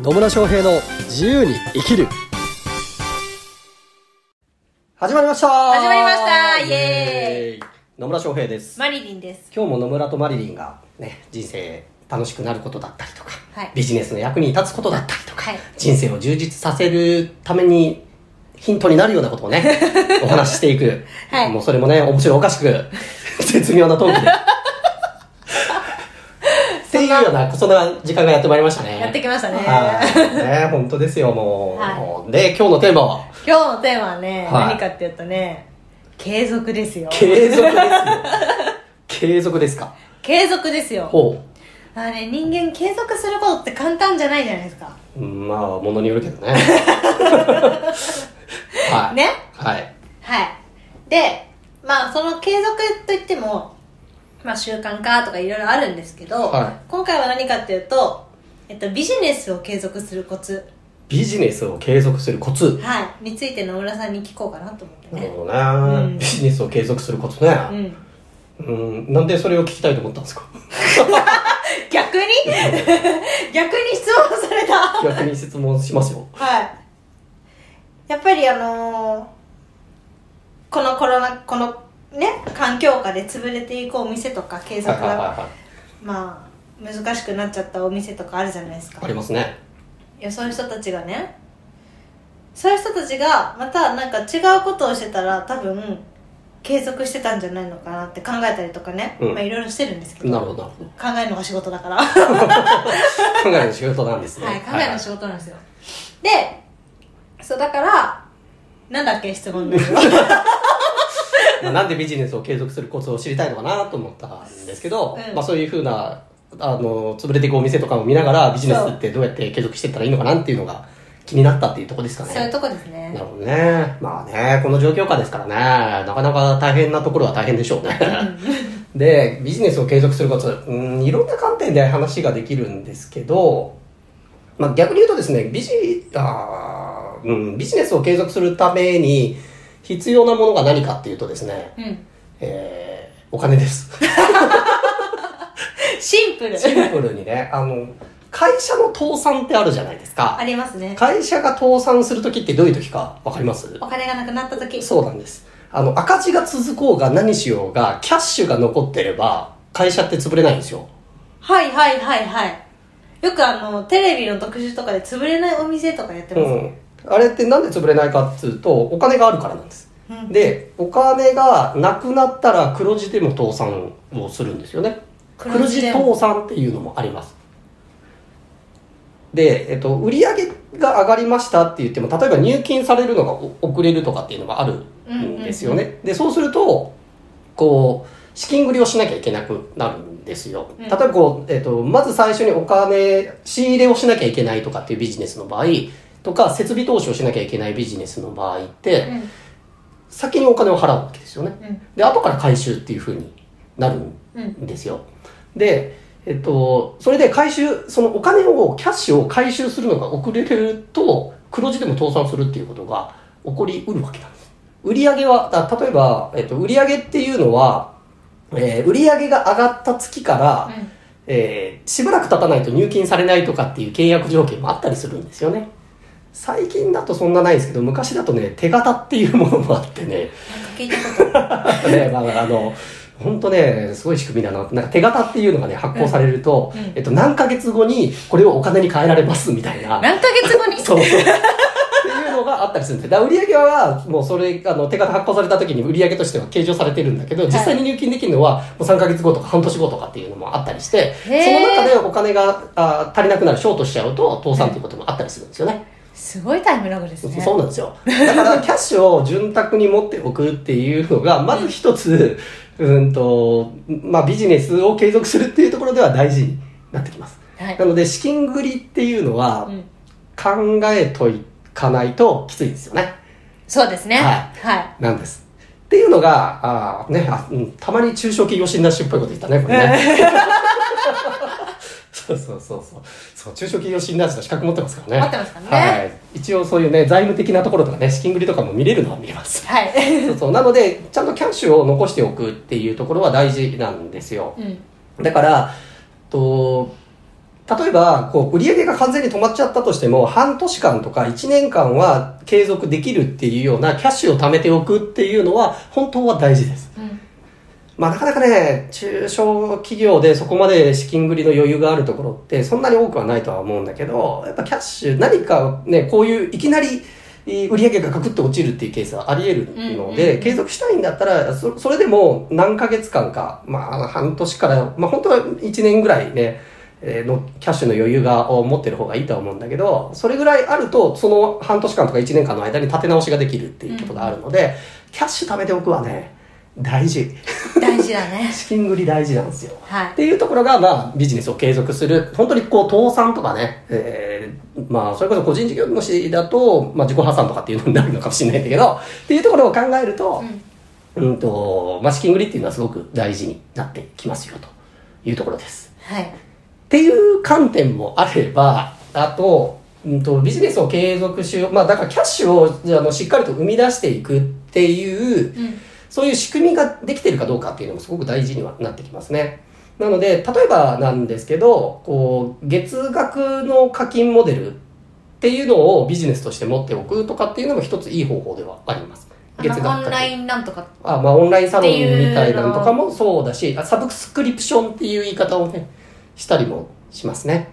野村翔平の自由に生きる。始まりました。始まりました。イエーイ。野村翔平です。マリリンです。今日も野村とマリリンがね人生楽しくなることだったりとか、はい。ビジネスの役に立つことだったりとか、はい。人生を充実させるためにヒントになるようなことをね お話ししていく、はい。もうそれもね面白おかしく 絶妙なトークでいうようなそんな時間がやってまいりましたね。やってきましたね。はい。ね 本当ですよもう、はい。で今日のテーマは？今日のテーマはね、はい。何かっていうとね、継続ですよ。継続ですよ。継続ですか？継続ですよ。ほあのね、人間継続することって簡単じゃないじゃないですか。ううんまあものによるけどね。はい。ね？はい。はい。で、まあその継続といっても、まあ習慣化とかいろいろあるんですけど、はい。今回は何かっていうと、えっと、ビジネスを継続するコツ、ビジネスを継続するコツ。はい、について野村さんに聞こうかなと思ってね。なるほどね、うん。ビジネスを継続するコツね。うん。うん。なんでそれを聞きたいと思ったんですか？逆に？逆に質問された。逆に質問しますよ。はい。やっぱりあのーこのコロナ、このね、環境下で潰れていくお店とか継続はいはいはいが、はい。まあ、難しくなっちゃったお店とかあるじゃないですか。あ。りますね。いや、そういう人たちがね、そういう人たちが、またなんか違うことをしてたら、多分、継続してたんじゃないのかなって考えたりとかね、うん。まあいろいろしてるんですけど、なるほど考えるのが仕事だから。考える仕事なんですね。はい、考えの仕事なんですよ。で、そうだから、なんだっけ質問ですよ。まあなんでビジネスを継続するコツを知りたいのかなと思ったんですけど、うん。まあそういうふうなあの潰れていくお店とかを見ながらビジネスってどうやって継続していったらいいのかなっていうのが気になったっていうところですかね。そういうとこですね。な。るほどね。まあねこの状況下ですからねなかなか大変なところは大変でしょうね。でビジネスを継続するコツ。うんいろんな観点で話ができるんですけど、まあ、逆に言うとですねビジあー、うん、ビジネスを継続するために必要なものが何かっていうとですね、うん。えーお金です。シンプル。シンプルにね、あの、会社の倒産ってあるじゃないですかあ。りますね。会社が倒産するときってどういうときかわかります？お金がなくなった時。そうなんです。あの、赤字が続こうが何しようが、キャッシュが残ってれば、会社って潰れないんですよ。はいはいはいはい。よくあの、テレビの特集とかで潰れないお店とかやってます。うん。あれってなんで潰れないかっていうと、お金があるからなんです。うんで、お金がなくなったら黒字でも倒産をするんですよね。黒字倒産っていうのもあります。で、えっと、売上が上がりましたって言っても、例えば入金されるのがお遅れるとかっていうのがあるんですよね。で、そうすると、こう、資金繰りをしなきゃいけなくなるんですよ。うん例えばこう、えっと、まず最初にお金、仕入れをしなきゃいけないとかっていうビジネスの場合、とか、設備投資をしなきゃいけないビジネスの場合って、うん。先にお金を払うわけですよね。うん。で、後から回収っていう風になるんですよ。で、えっと、それで回収、そのお金を、キャッシュを回収するのが遅れると、黒字でも倒産するっていうことが起こりうるわけなんです。売上は、だ例えば、えっと、売上っていうのは、えー売上が上がった月から、うんえーしばらく経たないと入金されないとかっていう契約条件もあったりするんですよね。最近だとそんなないですけど、昔だとね、手形っていうものもあってね、なんか聞いたこと。ね、まあ、あの、本当ね、すごい仕組みだな。なんか手形っていうのがね、発行されると、うんうんえっと、何ヶ月後にこれをお金に換えられますみたいな。何ヶ月後に？そ うそう。っていうのがあったりするんで。だ売上は、もうそれ、あの、手形発行された時に売上としては計上されてるんだけど、実際に入金できるのは、もう3ヶ月後とか半年後とかっていうのもあったりして、その中でお金があ足りなくなる、ショートしちゃうと、倒産ということもあったりするんですよね。すごいタイムラグですね。そうなんですよ。だから、キャッシュを潤沢に持っておくっていうのが、まず一つ、うんと、まあ、ビジネスを継続するっていうところでは大事になってきます。はいなので、資金繰りっていうのはう、ん。考えといかないときついですよね。そうですね。ははい。なんです。っていうのが、あーねあ、うん、たまに中小企業診断士っぽいこと言ったね、これね。そうそうそうそう。そう、中小企業診断士の資格持ってますからね。持ってますからねはい。一応そういうね、財務的なところとかね、資金繰りとかも見れるのは見れます。はい。そうそう。なので、ちゃんとキャッシュを残しておくっていうところは大事なんですよ。うん。だから、と、例えば、こう、売り上げが完全に止まっちゃったとしても、半年間とか1年間は継続できるっていうようなキャッシュを貯めておくっていうのは、本当は大事です。うんまあ、なかなかね、中小企業でそこまで資金繰りの余裕があるところって、そんなに多くはないとは思うんだけど、やっぱキャッシュ、何かね、こういういきなり、売り上げがガクッと落ちるっていうケースはあり得るので、うんうんうん継続したいんだったらそ、それでも何ヶ月間か、まあ半年から、まあ本当は1年ぐらいね、えーのキャッシュの余裕がを持ってる方がいいとは思うんだけど、それぐらいあると、その半年間とか1年間の間に立て直しができるっていうことがあるので、キャッシュ貯めておくはね、大事。大事だね 資金繰り大事なんですよ。はいっていうところが、まあ、ビジネスを継続する。本当にこう、倒産とかね、えーまあ、それこそ個人事業主だと、まあ、自己破産とかっていうのになるのかもしれないんだけど、っていうところを考えると、うん、と、まあ、資金繰りっていうのはすごく大事になってきますよ、というところです。はいっていう観点もあれば、あと、うんと、ビジネスを継続しよう。まあ、だからキャッシュをあのしっかりと生み出していくっていう、うんそういう仕組みができてるかどうかっていうのもすごく大事にはなってきますね。なので、例えばなんですけど、こう、月額の課金モデルっていうのをビジネスとして持っておくとかっていうのも一ついい方法ではあります。月額オンラインなんとかあ、まあ、オンラインサロンみたいなのとかもそうだし、あサブスクリプションっていう言い方をね、したりもしますね。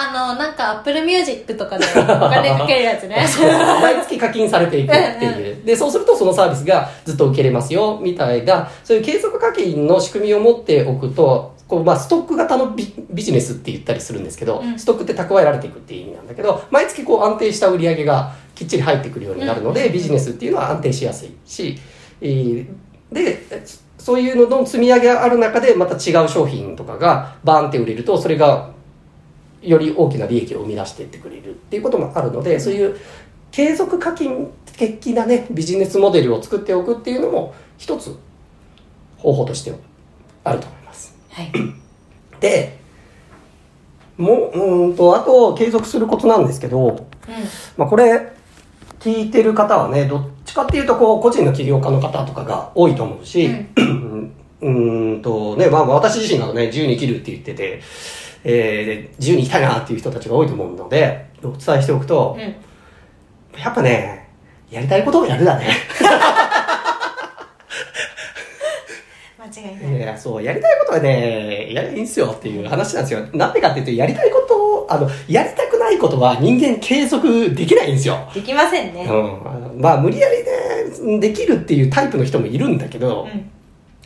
あのなんか Apple Music とかでお金 かけるやつね。そう毎月課金されていくっていう。で、そうするとそのサービスがずっと受けれますよ、みたいな、そういう継続課金の仕組みを持っておくと、こうまあ、ストック型のビビジネスって言ったりするんですけど、うん。ストックって蓄えられていくっていう意味なんだけど、毎月こう安定した売り上げがきっちり入ってくるようになるので、うん。ビジネスっていうのは安定しやすいし、えーで、そういうのの積み上げがある中で、また違う商品とかがバーンって売れると、それがより大きな利益を生み出していってくれるっていうこともあるので、そういう継続課金的なね、ビジネスモデルを作っておくっていうのも一つ方法としてはあると思います。はい。で、もう、うーんと、あと継続することなんですけど、うまあこれ、聞いてる方はね、どっちかっていうと、こう、個人の起業家の方とかが多いと思うし、うん、うーんとね、まあ私自身がね、自由に生きるって言ってて、えー、自由に生きたいなっていう人たちが多いと思うので、お伝えしておくとん、うんやっぱね、やりたいことをやるだね。間違いないいや、そう、やりたいことはね、やりゃいいんすよっていう話なんですよ。なんでかっていうと、やりたいことを、あの、やりたくないことは人間継続できないんですよ。できませんねうん。まあ、無理やりね、できるっていうタイプの人もいるんだけど、うん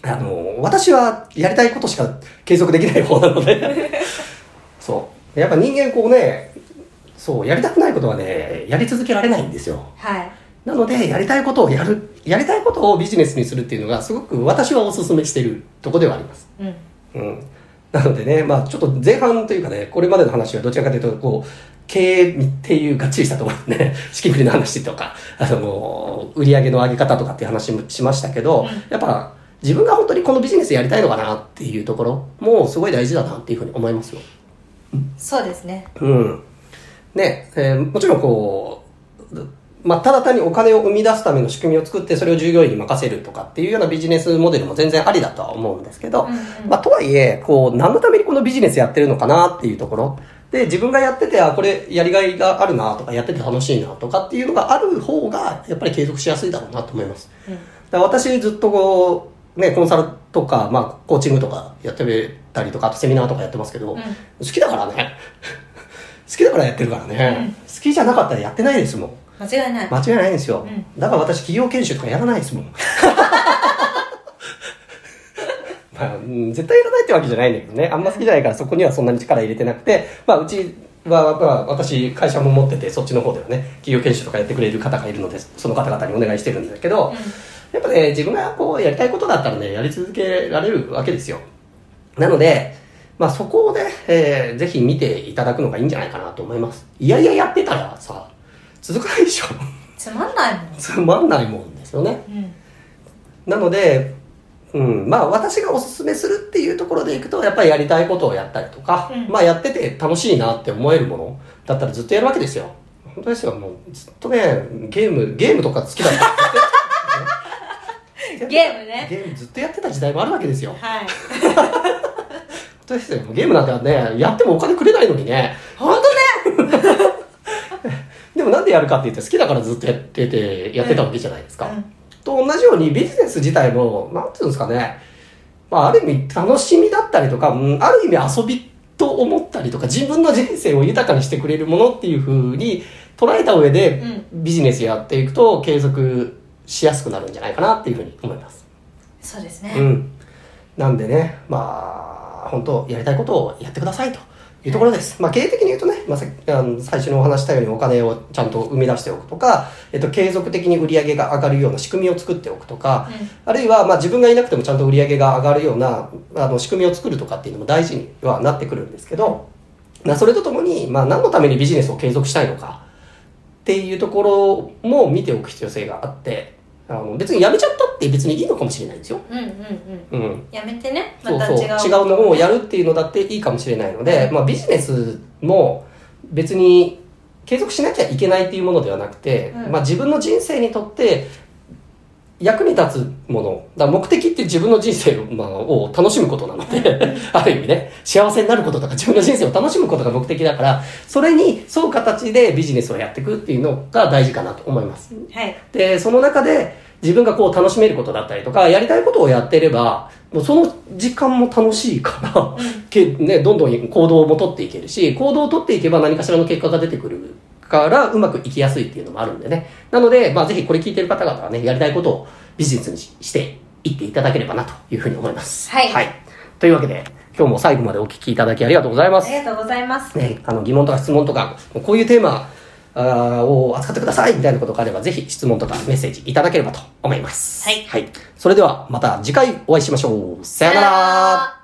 あの、私はやりたいことしか継続できない方なので、そう。やっぱ人間こうね、そう、やりたくないことはね、やり続けられないんですよ。はいなので、やりたいことをやる、やりたいことをビジネスにするっていうのが、すごく私はお勧めしているとこではあります。うんうん。なのでね、まあちょっと前半というかね、これまでの話はどちらかというと、こう、経営っていうがっちりしたところでね、資金繰りの話とか、あの、売り上げの上げ方とかっていう話もしましたけど、うんやっぱ自分が本当にこのビジネスやりたいのかなっていうところもすごい大事だなっていうふうに思いますよ。そうですねうん。ね、えーもちろんこう、まあ、ただ単にお金を生み出すための仕組みを作って、それを従業員に任せるとかっていうようなビジネスモデルも全然ありだとは思うんですけど、うんうんまあ、とはいえ、こう、何のためにこのビジネスやってるのかなっていうところ、で、自分がやってて、あ、これやりがいがあるなとか、やってて楽しいなとかっていうのがある方が、やっぱり継続しやすいだろうなと思います。うんだ私ずっとこう、ね、コンサルとか、まあ、コーチングとかやってたりとか、あとセミナーとかやってますけど、うん好きだからね。好きだからやってるからね。好きじゃなかったらやってないですもん。間違いない間違いないんですよ。うだから私企業研修とかやらないですもん。まあ、うん絶対やらないってわけじゃないんだけどね。あんま好きじゃないからそこにはそんなに力入れてなくて、まあうちは、まあ私会社も持ってて、そっちの方ではね、企業研修とかやってくれる方がいるので、その方々にお願いしてるんだけど、やっぱね、自分がこうやりたいことだったらね、やり続けられるわけですよ。なので、まあそこをね、えーぜひ見ていただくのがいいんじゃないかなと思います。いやいややってたらさ、続かないでしょ。つまんないもんつまんないもんですよね。うんなので、うん、まあ私がおすすめするっていうところでいくと、やっぱりやりたいことをやったりとか、うんまあやってて楽しいなって思えるものだったらずっとやるわけですよ。本当ですよ。もうずっとね、ゲーム、ゲームとか好きだったゲームねゲームずっとやってた時代もあるわけですよ。はい当ですよ。ゲームなんてね、やってもお金くれないのにね。本当ね でもなんでやるかって言って好きだからずっとやってて、やってたわけじゃないですか。うんと同じようにビジネス自体も、なんていうんですかね。まあある意味楽しみだったりとか、うんある意味遊びと思ったりとか、自分の人生を豊かにしてくれるものっていう風に捉えた上で、ビジネスやっていくと継続しやすくなるんじゃないかなっていうふうに思います。そうですね、うん。なんでね、まあ、本当やりたいことをやってくださいというところです。まあ、経営的に言うとね、まあ、さあの最初にお話ししたようにお金をちゃんと生み出しておくとか、えっと、継続的に売り上げが上がるような仕組みを作っておくとか、あるいは、まあ、自分がいなくてもちゃんと売り上げが上がるような、あの、仕組みを作るとかっていうのも大事にはなってくるんですけど、まあ、それとともに、まあ、何のためにビジネスを継続したいのかっていうところも見ておく必要性があって、あの、別にやめちゃったって別にいいのかもしれないんですよ。うんうんうん。うん。やめてね。まそうそう。た違う。違うのをやるっていうのだっていいかもしれないので、まあ、ビジネスも別に継続しなきゃいけないっていうものではなくて、うん。まあ、自分の人生にとって役に立つもの。だ目的って自分の人生を,、まあ、を楽しむことなので ある意味ね。幸せになることとか自分の人生を楽しむことが目的だからそれに沿う形でビジネスをやっていくっていうのが大事かなと思います。はい。で、その中で自分がこう楽しめることだったりとか、やりたいことをやってれば、もうその時間も楽しいから、けね、どんどん行動も取っていけるし、行動を取っていけば何かしらの結果が出てくるから、うまくいきやすいっていうのもあるんでね。なので、まあぜひこれ聞いてる方々はね、やりたいことをビジネスにししていっていただければなというふうに思います。はいはい。というわけで、今日も最後までお聞きいただきありがとうございますあり。がとうございますね、あの疑問とか質問とか、こういうテーマを扱ってくださいみたいなことがあれば、ぜひ質問とかメッセージいただければと思います。はいはい。それではまた次回お会いしましょう。さよなら。